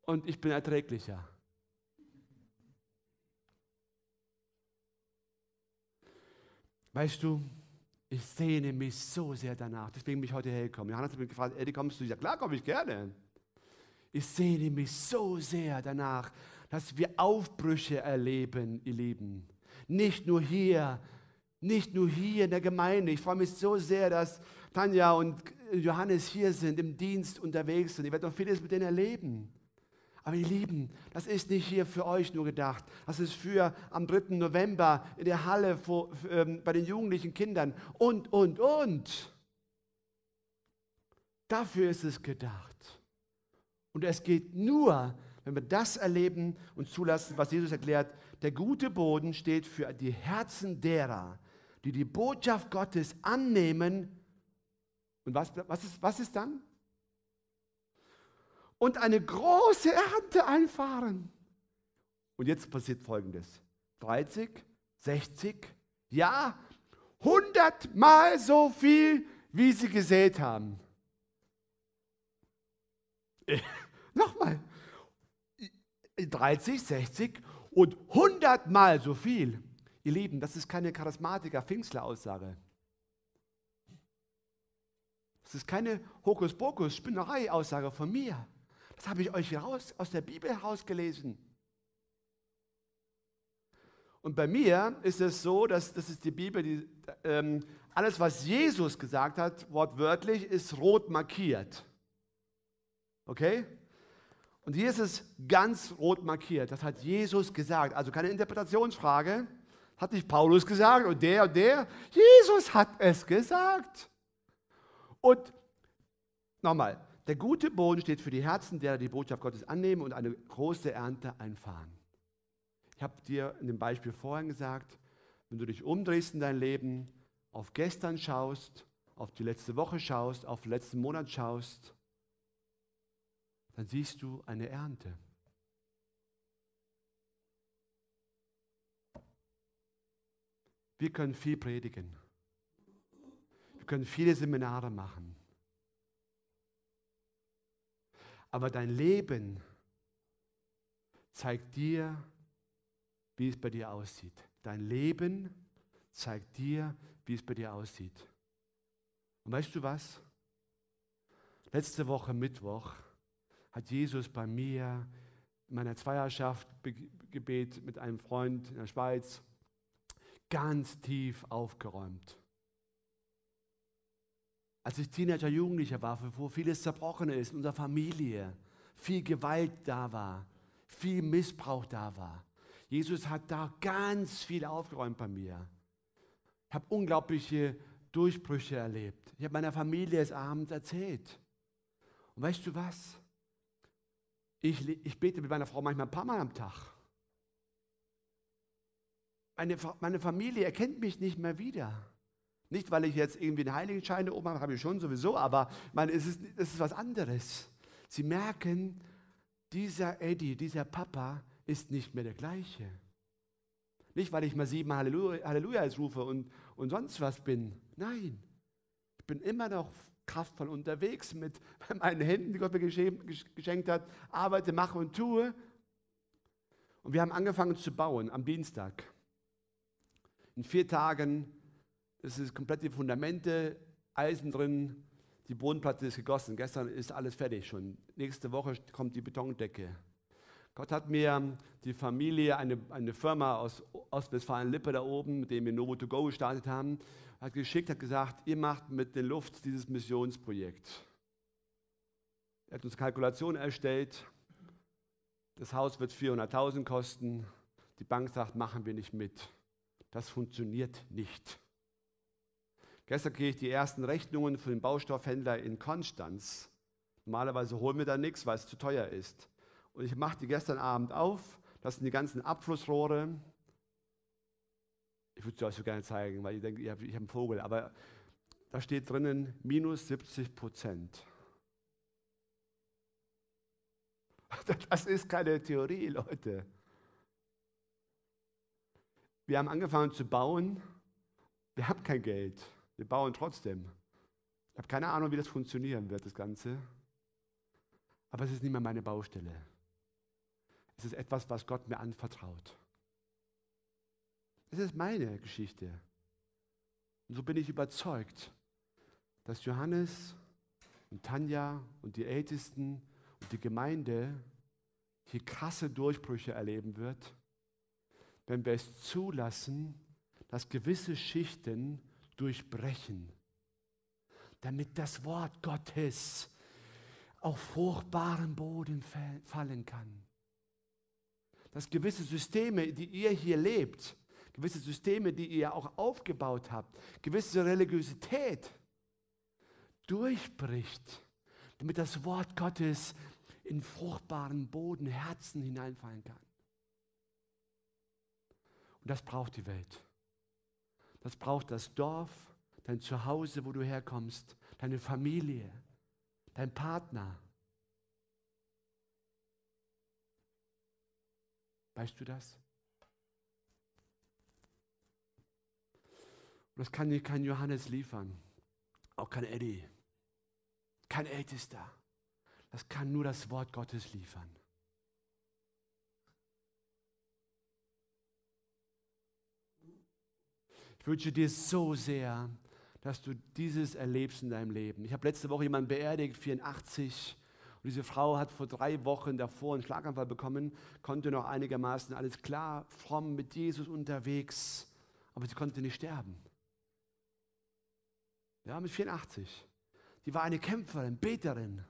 S2: Und ich bin erträglicher. Weißt du, ich sehne mich so sehr danach. Deswegen bin ich heute hergekommen. Johannes hat mich gefragt, Eddie, kommst du? Ja, klar komme ich gerne. Ich sehne mich so sehr danach, dass wir Aufbrüche erleben, ihr Lieben. Nicht nur hier, nicht nur hier in der Gemeinde. Ich freue mich so sehr, dass Tanja und Johannes hier sind, im Dienst unterwegs sind. Ich werde noch vieles mit denen erleben. Aber ihr Lieben, das ist nicht hier für euch nur gedacht. Das ist für am 3. November in der Halle vor, ähm, bei den jugendlichen Kindern und, und, und. Dafür ist es gedacht. Und es geht nur, wenn wir das erleben und zulassen, was Jesus erklärt. Der gute Boden steht für die Herzen derer, die die Botschaft Gottes annehmen. Und was, was, ist, was ist dann? und eine große Ernte einfahren. Und jetzt passiert Folgendes. 30, 60, ja, 100 Mal so viel, wie sie gesät haben. Nochmal. 30, 60 und 100 Mal so viel. Ihr Lieben, das ist keine Charismatiker-Pfingstler-Aussage. Das ist keine Hokuspokus-Spinnerei-Aussage von mir. Das habe ich euch raus, aus der Bibel herausgelesen. Und bei mir ist es so, dass das ist die Bibel, die, ähm, alles, was Jesus gesagt hat, wortwörtlich, ist rot markiert. Okay? Und hier ist es ganz rot markiert. Das hat Jesus gesagt. Also keine Interpretationsfrage. Hat nicht Paulus gesagt und der und der. Jesus hat es gesagt. Und nochmal, der gute Boden steht für die Herzen, der die Botschaft Gottes annehmen und eine große Ernte einfahren. Ich habe dir in dem Beispiel vorhin gesagt, wenn du dich umdrehst in dein Leben, auf gestern schaust, auf die letzte Woche schaust, auf den letzten Monat schaust, dann siehst du eine Ernte. Wir können viel predigen. Wir können viele Seminare machen. Aber dein Leben zeigt dir, wie es bei dir aussieht. Dein Leben zeigt dir, wie es bei dir aussieht. Und weißt du was? Letzte Woche Mittwoch hat Jesus bei mir in meiner Zweierschaft Gebet mit einem Freund in der Schweiz ganz tief aufgeräumt. Als ich Teenager, Jugendlicher war, wo vieles zerbrochen ist, in unserer Familie, viel Gewalt da war, viel Missbrauch da war. Jesus hat da ganz viel aufgeräumt bei mir. Ich habe unglaubliche Durchbrüche erlebt. Ich habe meiner Familie es abends erzählt. Und weißt du was? Ich, ich bete mit meiner Frau manchmal ein paar Mal am Tag. Meine, meine Familie erkennt mich nicht mehr wieder. Nicht, weil ich jetzt irgendwie einen Heiligenschein oben habe, habe ich schon sowieso, aber meine, es, ist, es ist was anderes. Sie merken, dieser Eddie, dieser Papa ist nicht mehr der gleiche. Nicht, weil ich mal sieben Halleluja, Halleluja rufe und, und sonst was bin. Nein, ich bin immer noch kraftvoll unterwegs mit meinen Händen, die Gott mir geschenkt hat, arbeite, mache und tue. Und wir haben angefangen zu bauen am Dienstag. In vier Tagen, es ist komplett die Fundamente, Eisen drin, die Bodenplatte ist gegossen. Gestern ist alles fertig schon. Nächste Woche kommt die Betondecke. Gott hat mir die Familie, eine, eine Firma aus Ostwestfalen-Lippe da oben, mit dem wir Novo 2 Go gestartet haben, hat geschickt, hat gesagt, ihr macht mit den Luft dieses Missionsprojekt. Er hat uns Kalkulationen erstellt. Das Haus wird 400.000 kosten. Die Bank sagt, machen wir nicht mit. Das funktioniert nicht. Gestern kriege ich die ersten Rechnungen für den Baustoffhändler in Konstanz. Normalerweise holen wir da nichts, weil es zu teuer ist. Und ich mache die gestern Abend auf. Das sind die ganzen Abflussrohre. Ich würde es euch so gerne zeigen, weil ich denke, ich habe hab einen Vogel. Aber da steht drinnen minus 70 Prozent. Das ist keine Theorie, Leute. Wir haben angefangen zu bauen. Wir haben kein Geld. Wir bauen trotzdem. Ich habe keine Ahnung, wie das funktionieren wird, das Ganze. Aber es ist nicht mehr meine Baustelle. Es ist etwas, was Gott mir anvertraut. Das ist meine Geschichte. Und so bin ich überzeugt, dass Johannes und Tanja und die Ältesten und die Gemeinde hier krasse Durchbrüche erleben wird, wenn wir es zulassen, dass gewisse Schichten durchbrechen, damit das Wort Gottes auf fruchtbaren Boden fallen kann. Dass gewisse Systeme, die ihr hier lebt, gewisse Systeme, die ihr auch aufgebaut habt, gewisse Religiosität durchbricht, damit das Wort Gottes in fruchtbaren Boden, Herzen hineinfallen kann. Und das braucht die Welt. Das braucht das Dorf, dein Zuhause, wo du herkommst, deine Familie, dein Partner. Weißt du das? Und das kann dir kein Johannes liefern, auch kein Eddie, kein Ältester. Das kann nur das Wort Gottes liefern. Ich wünsche dir so sehr, dass du dieses erlebst in deinem Leben. Ich habe letzte Woche jemanden beerdigt, 84. Und diese Frau hat vor drei Wochen davor einen Schlaganfall bekommen, konnte noch einigermaßen alles klar, fromm mit Jesus unterwegs, aber sie konnte nicht sterben. Ja, mit 84. Die war eine Kämpferin, Beterin.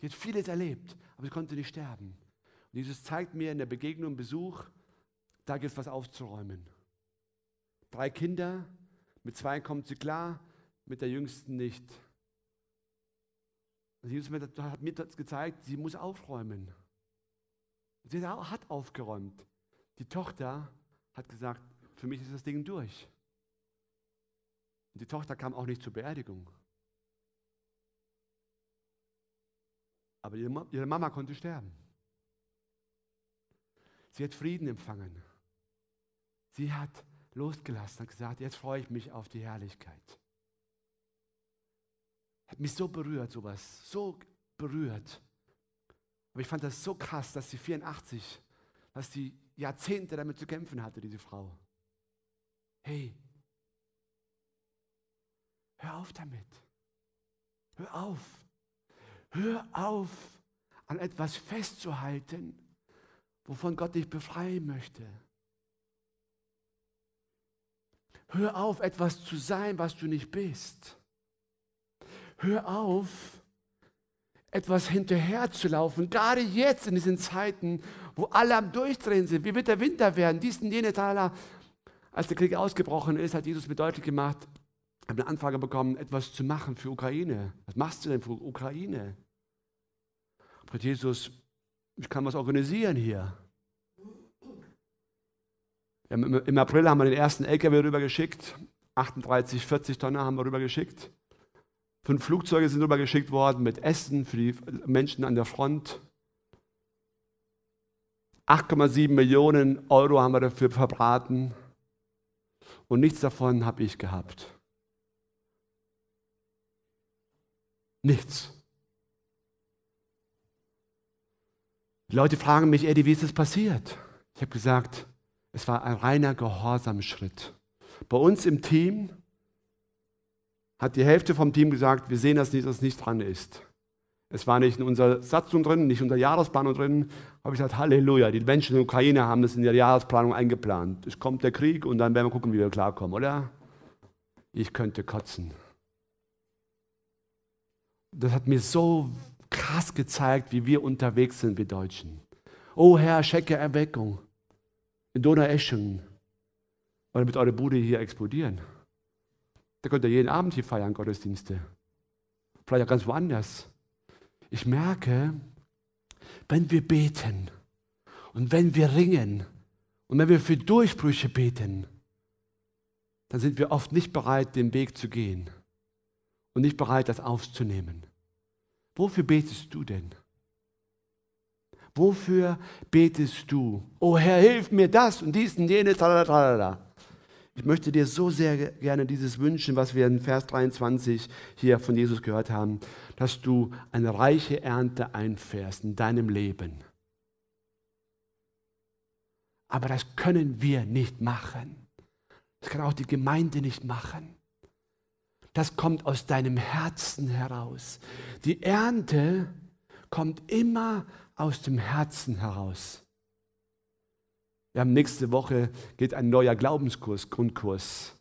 S2: Die hat vieles erlebt, aber sie konnte nicht sterben. Und Jesus zeigt mir in der Begegnung, Besuch, da gibt es was aufzuräumen. Drei Kinder, mit zwei kommt sie klar, mit der jüngsten nicht. Und Jesus hat mir das gezeigt, sie muss aufräumen. Sie hat aufgeräumt. Die Tochter hat gesagt, für mich ist das Ding durch. Und die Tochter kam auch nicht zur Beerdigung. Aber ihre Mama konnte sterben. Sie hat Frieden empfangen. Sie hat losgelassen, hat gesagt, jetzt freue ich mich auf die Herrlichkeit. Hat mich so berührt, sowas, so berührt. Aber ich fand das so krass, dass sie 84, dass sie Jahrzehnte damit zu kämpfen hatte, diese Frau. Hey, hör auf damit. Hör auf. Hör auf, an etwas festzuhalten, wovon Gott dich befreien möchte. Hör auf, etwas zu sein, was du nicht bist. Hör auf, etwas hinterherzulaufen, gerade jetzt in diesen Zeiten, wo alle am Durchdrehen sind. Wie wird der Winter werden? Dies und jene Taler. Als der Krieg ausgebrochen ist, hat Jesus mir deutlich gemacht, ich habe eine Anfrage bekommen, etwas zu machen für Ukraine. Was machst du denn für Ukraine? Aber Jesus, ich kann was organisieren hier. Im April haben wir den ersten LKW rübergeschickt. 38, 40 Tonnen haben wir rübergeschickt. Fünf Flugzeuge sind rübergeschickt worden mit Essen für die Menschen an der Front. 8,7 Millionen Euro haben wir dafür verbraten. Und nichts davon habe ich gehabt. Nichts. Die Leute fragen mich, Eddie, wie ist das passiert? Ich habe gesagt, es war ein reiner Gehorsamschritt. Bei uns im Team hat die Hälfte vom Team gesagt, wir sehen das nicht, dass es nicht dran ist. Es war nicht in unserer Satzung drin, nicht in unserer Jahresplanung drin. Habe ich gesagt, Halleluja, die Menschen in der Ukraine haben das in ihrer Jahresplanung eingeplant. Es kommt der Krieg und dann werden wir gucken, wie wir klarkommen, oder? Ich könnte kotzen. Das hat mir so krass gezeigt, wie wir unterwegs sind, wir Deutschen. Oh Herr, schenke Erweckung in Donaueschingen. Dann wird eure Bude hier explodieren. Da könnt ihr jeden Abend hier feiern, Gottesdienste. Vielleicht auch ganz woanders. Ich merke, wenn wir beten und wenn wir ringen und wenn wir für Durchbrüche beten, dann sind wir oft nicht bereit, den Weg zu gehen und nicht bereit, das aufzunehmen. Wofür betest du denn? Wofür betest du? Oh Herr, hilf mir das und dies und jenes, tralala. Ich möchte dir so sehr gerne dieses wünschen, was wir in Vers 23 hier von Jesus gehört haben, dass du eine reiche Ernte einfährst in deinem Leben. Aber das können wir nicht machen. Das kann auch die Gemeinde nicht machen. Das kommt aus deinem Herzen heraus. Die Ernte kommt immer aus dem Herzen heraus. Wir haben nächste Woche geht ein neuer Glaubenskurs, Grundkurs.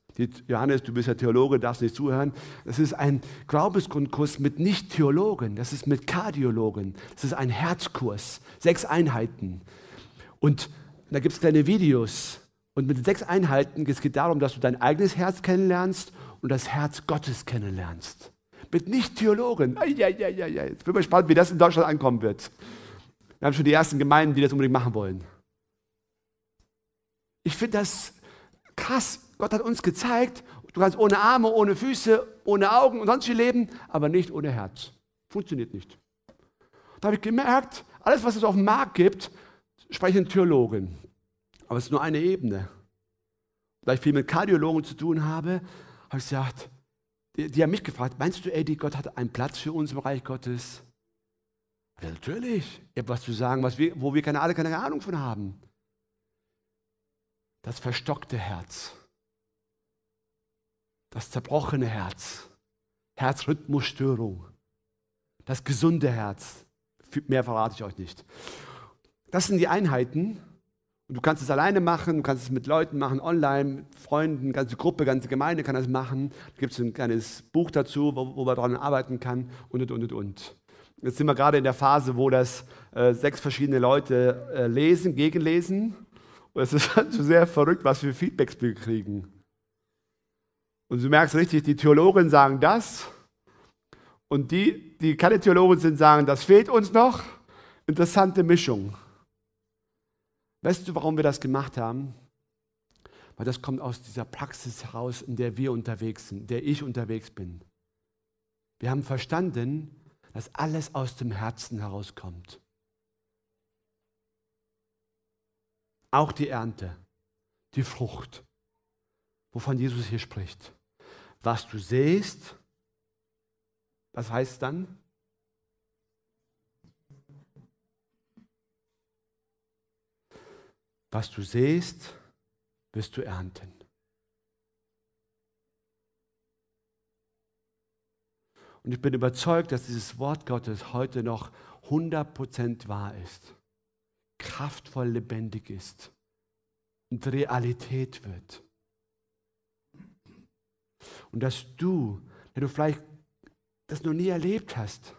S2: Johannes, du bist ja Theologe, darfst nicht zuhören. Das ist ein Glaubensgrundkurs mit Nicht-Theologen, das ist mit Kardiologen. Das ist ein Herzkurs, sechs Einheiten. Und da gibt es kleine Videos. Und mit sechs Einheiten es geht darum, dass du dein eigenes Herz kennenlernst und das Herz Gottes kennenlernst. Mit Nicht-Theologen. Jetzt bin ich gespannt, wie das in Deutschland ankommen wird. Wir haben schon die ersten Gemeinden, die das unbedingt machen wollen. Ich finde das krass. Gott hat uns gezeigt, du kannst ohne Arme, ohne Füße, ohne Augen und sonst wie leben, aber nicht ohne Herz. Funktioniert nicht. Da habe ich gemerkt, alles, was es auf dem Markt gibt, sprechen Theologen. Aber es ist nur eine Ebene. Da ich viel mit Kardiologen zu tun habe, habe ich gesagt, die, die haben mich gefragt, meinst du, Eddie, Gott hat einen Platz für uns im Reich Gottes? Ja, natürlich. Ich habe was zu sagen, was wir, wo wir keine, alle keine Ahnung von haben. Das verstockte Herz. Das zerbrochene Herz. Herzrhythmusstörung. Das gesunde Herz. Mehr verrate ich euch nicht. Das sind die Einheiten. Und du kannst es alleine machen, du kannst es mit Leuten machen, online, mit Freunden, ganze Gruppe, ganze Gemeinde kann das machen. Da gibt es ein kleines Buch dazu, wo, wo man daran arbeiten kann und, und, und, und. Jetzt sind wir gerade in der Phase, wo das äh, sechs verschiedene Leute äh, lesen, gegenlesen und es ist halt sehr verrückt, was für Feedbacks wir kriegen. Und du merkst richtig, die Theologen sagen das und die, die keine Theologen sind, sagen, das fehlt uns noch. Interessante Mischung. Weißt du, warum wir das gemacht haben? Weil das kommt aus dieser Praxis heraus, in der wir unterwegs sind, in der ich unterwegs bin. Wir haben verstanden, dass alles aus dem Herzen herauskommt. Auch die Ernte, die Frucht. wovon Jesus hier spricht. Was du sähst, was heißt dann? Was du sähst, wirst du ernten. Und ich bin überzeugt, dass dieses Wort Gottes heute noch 100% wahr ist, kraftvoll lebendig ist und Realität wird. Und dass du, wenn du vielleicht das noch nie erlebt hast,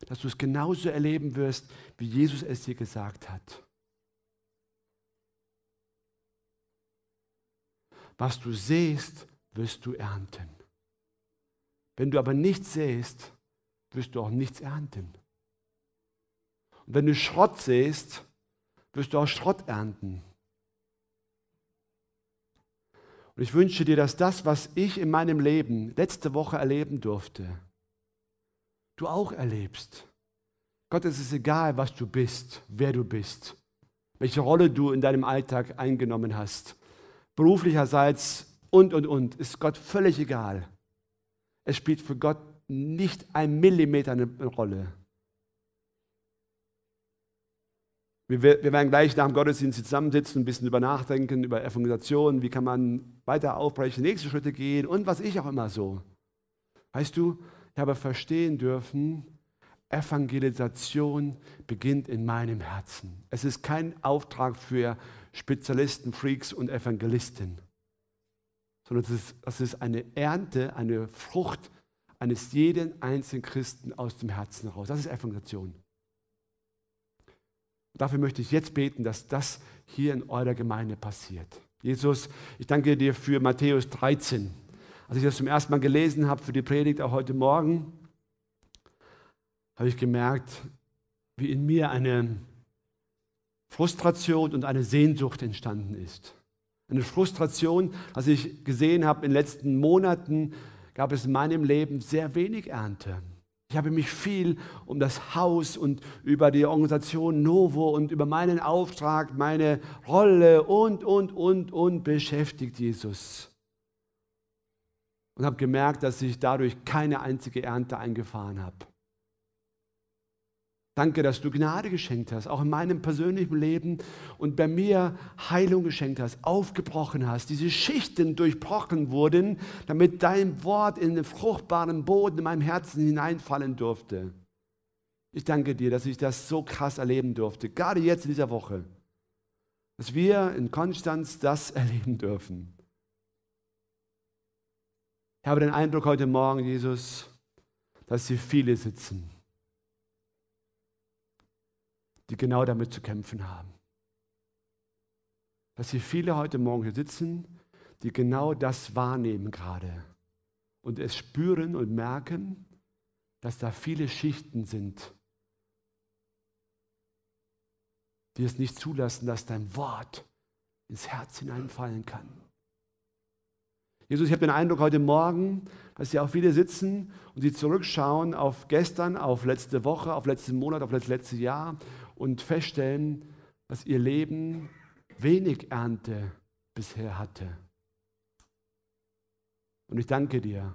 S2: dass du es genauso erleben wirst, wie Jesus es dir gesagt hat. Was du siehst, wirst du ernten. Wenn du aber nichts sähst, wirst du auch nichts ernten. Und wenn du Schrott sähst, wirst du auch Schrott ernten. Und ich wünsche dir, dass das, was ich in meinem Leben letzte Woche erleben durfte, du auch erlebst. Gott, es ist egal, was du bist, wer du bist, welche Rolle du in deinem Alltag eingenommen hast. Beruflicherseits und, und, und, ist Gott völlig egal. Es spielt für Gott nicht ein Millimeter eine Rolle. Wir, wir werden gleich nach dem Gottesdienst zusammensitzen, ein bisschen über nachdenken, über Evangelisation, wie kann man weiter aufbrechen, nächste Schritte gehen und was ich auch immer so. Weißt du, ich habe verstehen dürfen, Evangelisation beginnt in meinem Herzen. Es ist kein Auftrag für Spezialisten, Freaks und Evangelisten sondern es ist, das ist eine Ernte, eine Frucht eines jeden einzelnen Christen aus dem Herzen heraus. Das ist Evangelisation. Dafür möchte ich jetzt beten, dass das hier in eurer Gemeinde passiert. Jesus, ich danke dir für Matthäus 13. Als ich das zum ersten Mal gelesen habe für die Predigt, auch heute Morgen, habe ich gemerkt, wie in mir eine Frustration und eine Sehnsucht entstanden ist. Eine Frustration, als ich gesehen habe, in den letzten Monaten gab es in meinem Leben sehr wenig Ernte. Ich habe mich viel um das Haus und über die Organisation Novo und über meinen Auftrag, meine Rolle und, und, und, und beschäftigt, Jesus. Und habe gemerkt, dass ich dadurch keine einzige Ernte eingefahren habe. Danke, dass du Gnade geschenkt hast, auch in meinem persönlichen Leben und bei mir Heilung geschenkt hast, aufgebrochen hast, diese Schichten durchbrochen wurden, damit dein Wort in den fruchtbaren Boden in meinem Herzen hineinfallen durfte. Ich danke dir, dass ich das so krass erleben durfte, gerade jetzt in dieser Woche, dass wir in Konstanz das erleben dürfen. Ich habe den Eindruck heute Morgen, Jesus, dass hier viele sitzen die genau damit zu kämpfen haben. Dass hier viele heute Morgen hier sitzen, die genau das wahrnehmen gerade und es spüren und merken, dass da viele Schichten sind, die es nicht zulassen, dass dein Wort ins Herz hineinfallen kann. Jesus, ich habe den Eindruck heute Morgen, dass hier auch viele sitzen und sie zurückschauen auf gestern, auf letzte Woche, auf letzten Monat, auf das letzte Jahr und feststellen, dass ihr Leben wenig Ernte bisher hatte. Und ich danke dir,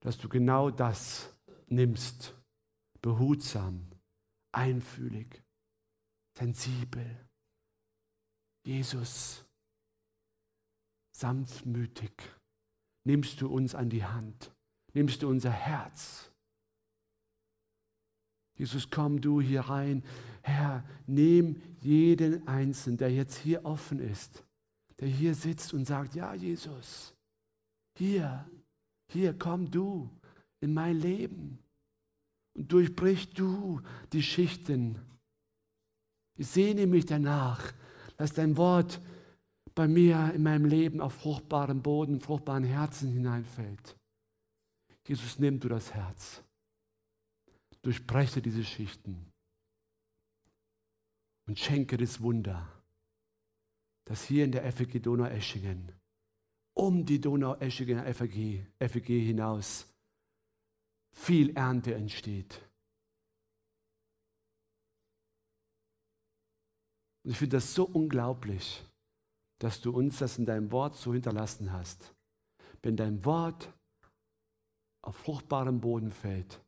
S2: dass du genau das nimmst, behutsam, einfühlig, sensibel. Jesus, sanftmütig, nimmst du uns an die Hand, nimmst du unser Herz Jesus, komm du hier rein. Herr, nimm jeden Einzelnen, der jetzt hier offen ist, der hier sitzt und sagt, ja Jesus, hier, hier komm du in mein Leben und durchbrich du die Schichten. Ich sehne mich danach, dass dein Wort bei mir in meinem Leben auf fruchtbaren Boden, fruchtbaren Herzen hineinfällt. Jesus, nimm du das Herz durchbreche diese Schichten und schenke das Wunder, dass hier in der FEG Donau-Eschingen, um die Donau-Eschingen FEG, FEG hinaus, viel Ernte entsteht. Und ich finde das so unglaublich, dass du uns das in deinem Wort so hinterlassen hast. Wenn dein Wort auf fruchtbarem Boden fällt,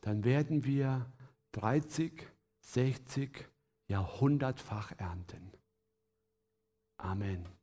S2: dann werden wir 30, 60, Jahrhundertfach ernten. Amen.